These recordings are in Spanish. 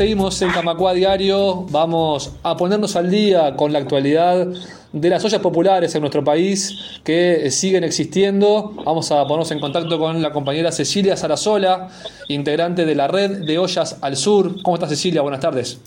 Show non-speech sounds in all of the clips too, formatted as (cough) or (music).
Seguimos en Camacua Diario, vamos a ponernos al día con la actualidad de las ollas populares en nuestro país que siguen existiendo. Vamos a ponernos en contacto con la compañera Cecilia Sarasola, integrante de la red de Ollas al Sur. ¿Cómo estás Cecilia? Buenas tardes.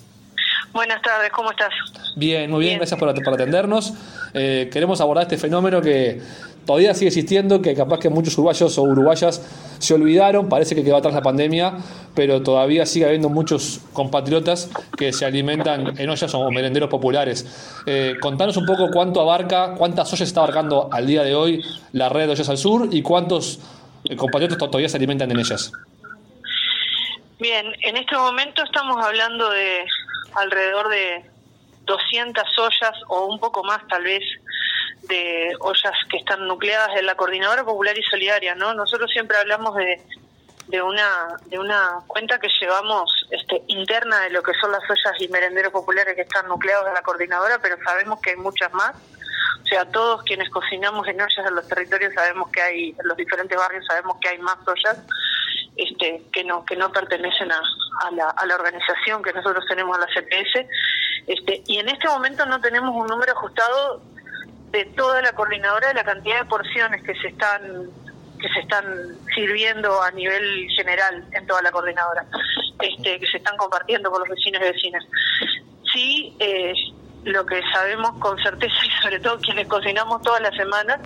Buenas tardes, ¿cómo estás? Bien, muy bien, gracias por, atendernos. Eh, queremos abordar este fenómeno que todavía sigue existiendo, que capaz que muchos uruguayos o uruguayas se olvidaron, parece que quedó atrás la pandemia, pero todavía sigue habiendo muchos compatriotas que se alimentan en ollas o merenderos populares. Eh, contanos un poco cuánto abarca, cuántas ollas está abarcando al día de hoy la red de ollas al sur y cuántos eh, compatriotas todavía se alimentan en ellas. Bien, en este momento estamos hablando de alrededor de 200 ollas o un poco más tal vez de ollas que están nucleadas en la Coordinadora Popular y Solidaria, ¿no? Nosotros siempre hablamos de, de una de una cuenta que llevamos este, interna de lo que son las ollas y merenderos populares que están nucleados en la Coordinadora, pero sabemos que hay muchas más. O sea, todos quienes cocinamos en ollas en los territorios sabemos que hay, en los diferentes barrios sabemos que hay más ollas este, que no que no pertenecen a, a, la, a la organización que nosotros tenemos, a la CPS. Este, y en este momento no tenemos un número ajustado de toda la coordinadora de la cantidad de porciones que se están que se están sirviendo a nivel general en toda la coordinadora, este, que se están compartiendo con los vecinos y vecinas. Sí, eh, lo que sabemos con certeza y sobre todo quienes cocinamos todas las semanas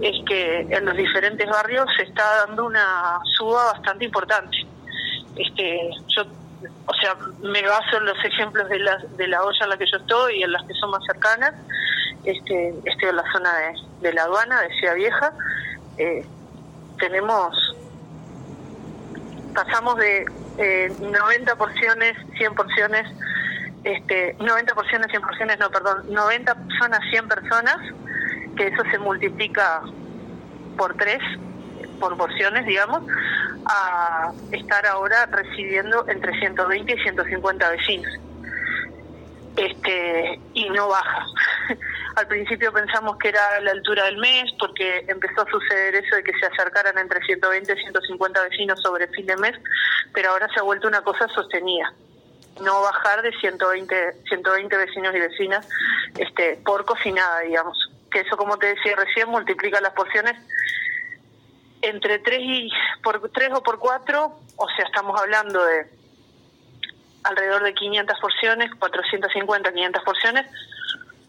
es que en los diferentes barrios se está dando una suba bastante importante. Este, yo, o sea, me baso en los ejemplos de la, de la olla en la que yo estoy y en las que son más cercanas este, estoy en la zona de, la aduana, de Ciudad Vieja. Eh, tenemos, pasamos de eh, 90 porciones, 100 porciones, este, 90 porciones, 100 porciones, no, perdón, 90 personas, 100 personas, que eso se multiplica por 3, por porciones, digamos, a estar ahora recibiendo entre 120 y 150 vecinos. Este, y no baja. (laughs) Al principio pensamos que era la altura del mes porque empezó a suceder eso de que se acercaran entre 120 y 150 vecinos sobre fin de mes, pero ahora se ha vuelto una cosa sostenida. No bajar de 120, 120 vecinos y vecinas este, por cocinada, digamos. Que eso, como te decía recién, multiplica las porciones entre 3, y, por 3 o por 4, o sea, estamos hablando de alrededor de 500 porciones, 450, 500 porciones,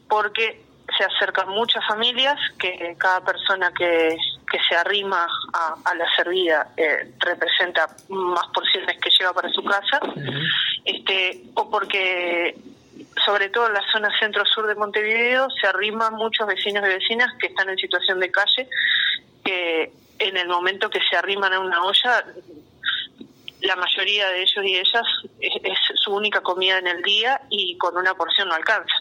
porque se acercan muchas familias, que cada persona que, que se arrima a, la servida eh, representa más porciones que lleva para su casa, este, o porque sobre todo en la zona centro-sur de Montevideo se arriman muchos vecinos y vecinas que están en situación de calle, que en el momento que se arriman a una olla, la mayoría de ellos y ellas es su única comida en el día y con una porción no alcanza.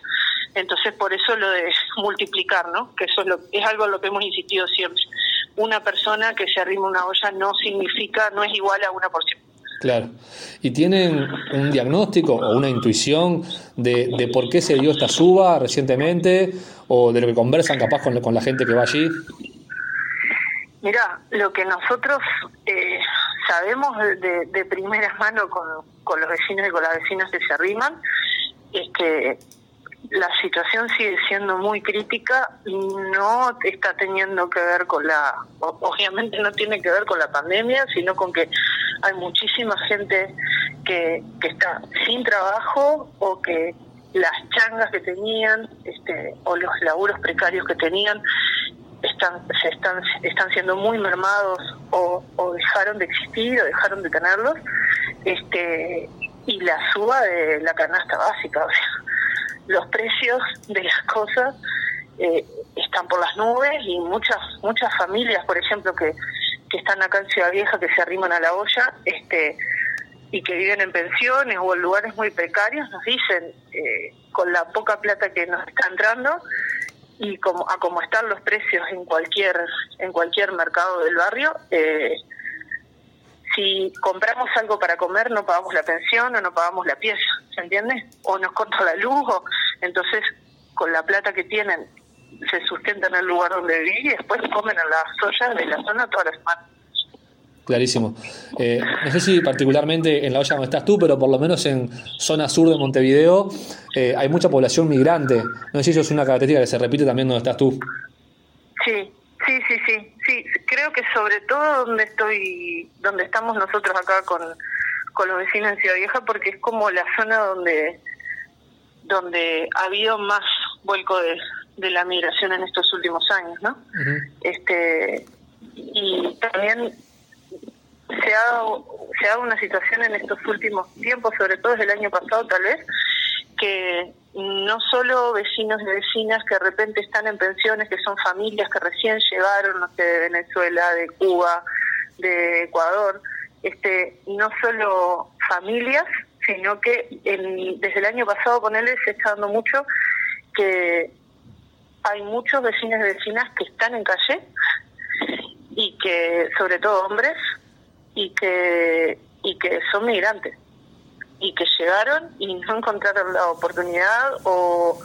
Entonces, por eso lo de multiplicar, ¿no? Que eso es, lo, es algo en lo que hemos insistido siempre. Una persona que se arrima una olla no significa, no es igual a una porción. Claro. ¿Y tienen un diagnóstico o una intuición de, de por qué se dio esta suba recientemente o de lo que conversan capaz con, con la gente que va allí? Mira, lo que nosotros eh, sabemos de, de primera mano con, con los vecinos y con las vecinas que se arriman es que la situación sigue siendo muy crítica y no está teniendo que ver con la, obviamente no tiene que ver con la pandemia, sino con que hay muchísima gente que, que está sin trabajo o que las changas que tenían este, o los laburos precarios que tenían están se están están siendo muy mermados o, o dejaron de existir o dejaron de tenerlos este y la suba de la canasta básica o sea los precios de las cosas eh, están por las nubes y muchas muchas familias, por ejemplo, que, que están acá en Ciudad Vieja, que se arriman a la olla, este y que viven en pensiones o en lugares muy precarios, nos dicen, eh, con la poca plata que nos está entrando y como a como están los precios en cualquier en cualquier mercado del barrio, eh, si compramos algo para comer no pagamos la pensión o no pagamos la pieza, ¿se entiende? O nos corta la luz, o, entonces con la plata que tienen se sustentan en el lugar donde vivir y después comen en las ollas de la zona todas las semanas. Clarísimo. Eh, no sé si particularmente en la olla donde estás tú, pero por lo menos en zona sur de Montevideo eh, hay mucha población migrante. No sé si eso es una característica que se repite también donde estás tú. Sí, sí, sí, sí. sí. Creo que sobre todo donde estoy, donde estamos nosotros acá con, con los vecinos en Ciudad Vieja, porque es como la zona donde, donde ha habido más vuelco de, de la migración en estos últimos años, ¿no? Este y también se ha, dado, se ha dado una situación en estos últimos tiempos, sobre todo desde el año pasado tal vez, que no solo vecinos y vecinas que de repente están en pensiones, que son familias que recién llegaron, no sé, de Venezuela, de Cuba, de Ecuador, este, no solo familias, sino que desde el año pasado con él se está dando mucho que hay muchos vecinos y vecinas que están en calle y que, sobre todo hombres, y que, y que son migrantes y que llegaron y no encontraron la oportunidad o,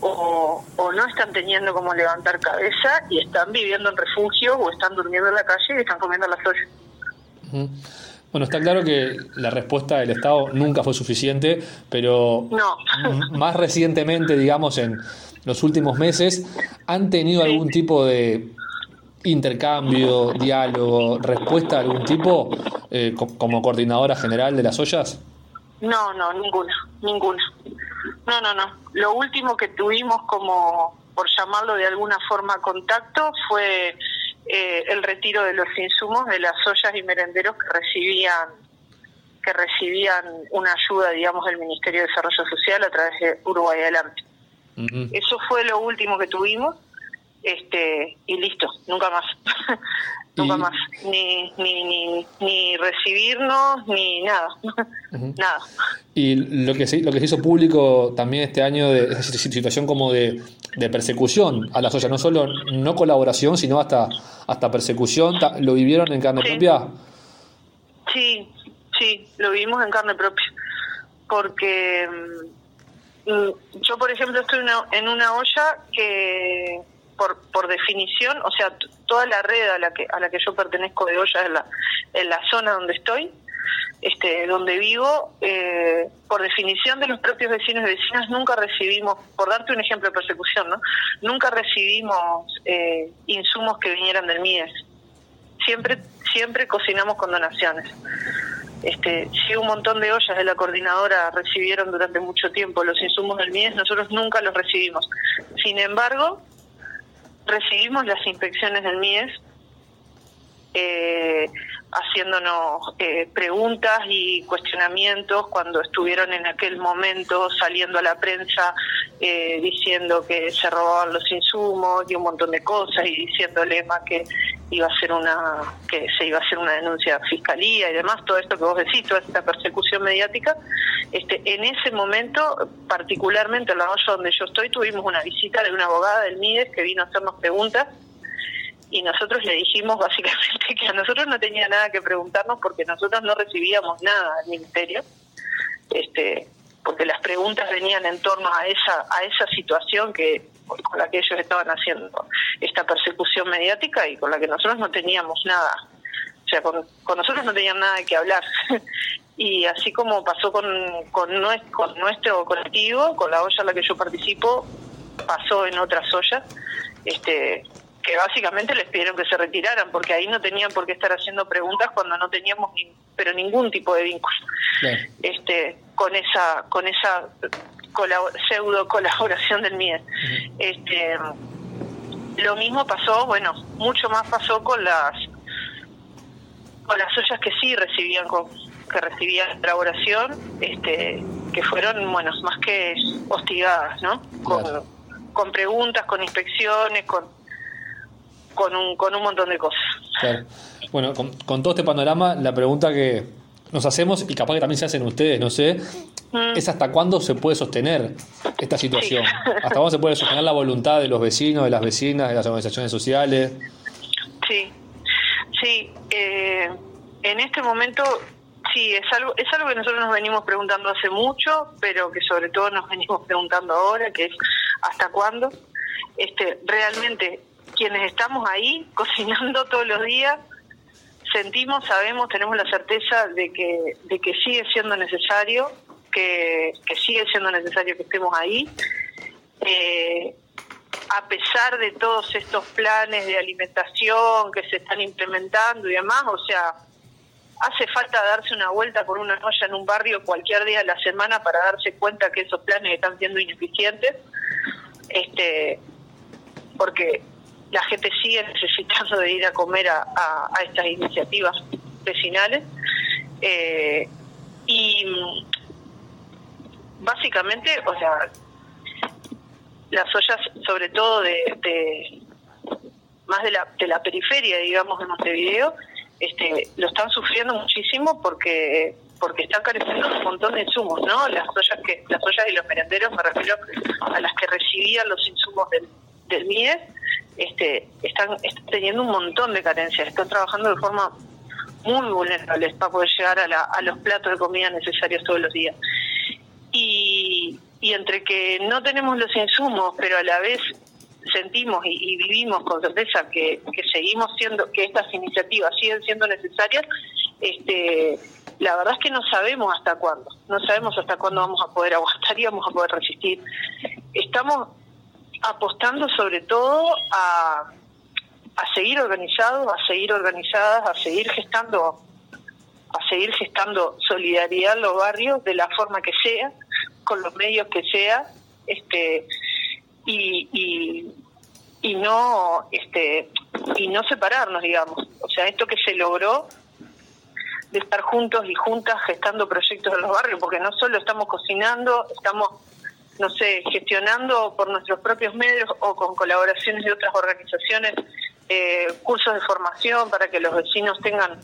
o, no están teniendo como levantar cabeza y están viviendo en refugio o están durmiendo en la calle y están comiendo las ollas. Bueno, está claro que la respuesta del Estado nunca fue suficiente, pero más recientemente, digamos, en los últimos meses, ¿han tenido algún tipo de intercambio, diálogo, respuesta de algún tipo eh, como coordinadora general de las ollas? No, no, ninguna, ninguna. No, no, no. Lo último que tuvimos como, por llamarlo de alguna forma, contacto fue eh, el retiro de los insumos de las ollas y merenderos que recibían que recibían una ayuda, digamos, del Ministerio de Desarrollo Social a través de Uruguay Adelante. Eso fue lo último que tuvimos este y listo, nunca más. (laughs) nunca más. Ni, ni, ni, ni, recibirnos, ni nada. (laughs) nada. Y lo que, se, lo que se hizo público también este año de esa situación como de, de persecución a las ollas, no solo no colaboración, sino hasta, hasta persecución, ¿lo vivieron en carne propia? Sí, sí, lo vivimos en carne propia. Porque mm, yo, por ejemplo, estoy en una olla que por, por definición, o sea, toda la red a la que a la que yo pertenezco de olla en la, en la zona donde estoy, este, donde vivo, eh, por definición de los propios vecinos y vecinas, nunca recibimos, por darte un ejemplo de persecución, ¿no? Nunca recibimos eh, insumos que vinieran del MIES. Siempre, siempre cocinamos con donaciones. Este, si un montón de ollas de la coordinadora recibieron durante mucho tiempo los insumos del MIES, nosotros nunca los recibimos. Sin embargo, recibimos las inspecciones del MIES eh, haciéndonos eh, preguntas y cuestionamientos cuando estuvieron en aquel momento saliendo a la prensa eh, diciendo que se robaban los insumos y un montón de cosas y diciendo lema que iba a ser una que se iba a hacer una denuncia a fiscalía y demás todo esto que vos decís toda esta persecución mediática. Este en ese momento particularmente en la olla donde yo estoy tuvimos una visita de una abogada del MIDES que vino a hacernos preguntas y nosotros le dijimos básicamente (laughs) que a nosotros no tenía nada que preguntarnos porque nosotros no recibíamos nada del ministerio este porque las preguntas venían en torno a esa a esa situación que con la que ellos estaban haciendo esta persecución mediática y con la que nosotros no teníamos nada. O sea con, nosotros no tenían nada que hablar. (laughs) Y así como pasó con, con, nuestro, con nuestro colectivo con la olla en la que yo participo pasó en otras ollas este que básicamente les pidieron que se retiraran porque ahí no tenían por qué estar haciendo preguntas cuando no teníamos ni, pero ningún tipo de vínculo. Este con esa con esa pseudo colaboración del MIE este lo mismo pasó bueno mucho más pasó con las con las ollas que sí recibían con, que recibían elaboración este que fueron bueno más que hostigadas no con, con preguntas con inspecciones con con un, con un montón de cosas. Bueno, con, todo este panorama, la pregunta que nos hacemos, y capaz que también se hacen ustedes, no sé, mm. es hasta cuándo se puede sostener esta situación. (laughs) ¿Hasta cuándo se puede sostener la voluntad de los vecinos, de las vecinas, de las organizaciones sociales? Sí, sí. Eh, en este momento, sí, es algo, es algo que nosotros nos venimos preguntando hace mucho, pero que sobre todo nos venimos preguntando ahora, que es hasta cuándo. Este, realmente quienes estamos ahí (laughs) cocinando todos los días, sentimos, sabemos, tenemos la certeza de que, de que sigue siendo necesario, que, sigue siendo necesario que estemos ahí. Eh, a pesar de todos estos planes de alimentación que se están implementando y demás, o sea, hace falta darse una vuelta por una olla en un barrio cualquier día de la semana para darse cuenta que esos planes están siendo ineficientes, este, porque la gente sigue necesitando de ir a comer a, estas iniciativas vecinales. Eh, y básicamente, o sea, las ollas, sobre todo de, más de la, de la periferia, digamos, de Montevideo, este, lo están sufriendo muchísimo porque porque están careciendo un montón de insumos, ¿no? Las ollas que las ollas y los merenderos, me refiero a las que recibían los insumos del, del MIDES, este, están, teniendo un montón de carencias, están trabajando de forma muy vulnerable para poder llegar a, a los platos de comida necesarios todos los días. Y, y entre que no tenemos los insumos, pero a la vez sentimos y, vivimos con certeza que, seguimos siendo, que estas iniciativas siguen siendo necesarias, este, la verdad es que no sabemos hasta cuándo, no sabemos hasta cuándo vamos a poder aguantar y vamos a poder resistir. Estamos apostando sobre todo a, a seguir organizados, a seguir organizadas, a seguir gestando a seguir gestando solidaridad en los barrios de la forma que sea, con los medios que sea, este y, y, y no este y no separarnos digamos. O sea esto que se logró de estar juntos y juntas gestando proyectos en los barrios porque no solo estamos cocinando estamos no sé gestionando por nuestros propios medios o con colaboraciones de otras organizaciones eh, cursos de formación para que los vecinos tengan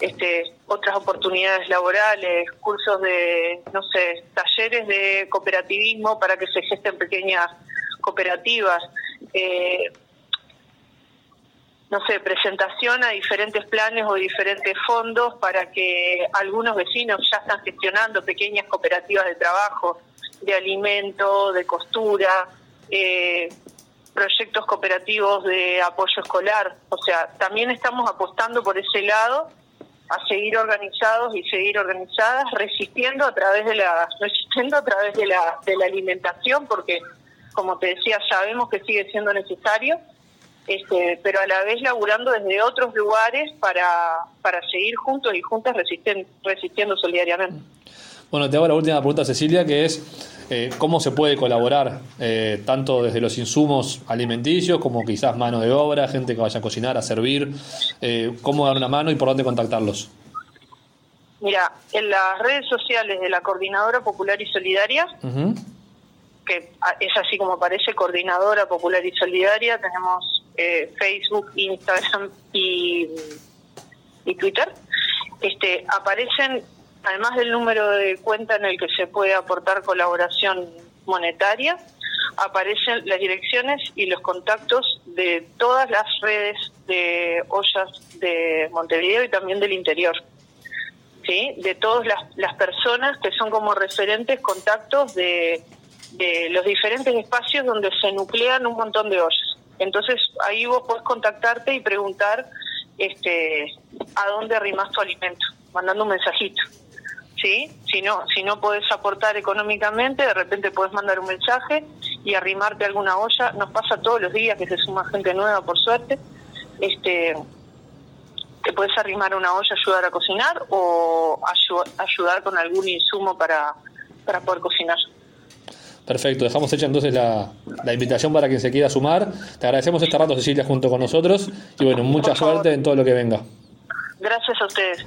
este, otras oportunidades laborales, cursos de, no sé, talleres de cooperativismo para que se gesten pequeñas cooperativas, eh, no sé, presentación a diferentes planes o diferentes fondos para que algunos vecinos ya están gestionando pequeñas cooperativas de trabajo, de alimento, de costura, eh, proyectos cooperativos de apoyo escolar. O sea, también estamos apostando por ese lado a seguir organizados y seguir organizadas, resistiendo a través de la, resistiendo a través de la, de la alimentación, porque como te decía, sabemos que sigue siendo necesario, este, pero a la vez laburando desde otros lugares para, para seguir juntos y juntas resistiendo solidariamente. Bueno, te hago la última pregunta, Cecilia, que es eh, cómo se puede colaborar, eh, tanto desde los insumos alimenticios como quizás mano de obra, gente que vaya a cocinar, a servir, eh, cómo dar una mano y por dónde contactarlos. Mira, en las redes sociales de la Coordinadora Popular y Solidaria, que es así como aparece, Coordinadora Popular y Solidaria. Tenemos eh, Facebook, Instagram y, y Twitter. Este, aparecen, además del número de cuenta en el que se puede aportar colaboración monetaria, aparecen las direcciones y los contactos de todas las redes de ollas de Montevideo y también del interior. ¿Sí? De todas las, las personas que son como referentes contactos de de los diferentes espacios donde se nuclean un montón de ollas. Entonces ahí vos podés contactarte y preguntar este, a dónde arrimas tu alimento, mandando un mensajito. ¿Sí? Si no, si no podés aportar económicamente, de repente podés mandar un mensaje y arrimarte alguna olla. Nos pasa todos los días que se suma gente nueva, por suerte. Este, te puedes arrimar una olla, ayudar a cocinar o ayudar con algún insumo para, para poder cocinar. Perfecto, dejamos hecha entonces la, invitación para quien se quiera sumar. Te agradecemos este rato, Cecilia, junto con nosotros. Y bueno, mucha suerte en todo lo que venga. Gracias a ustedes.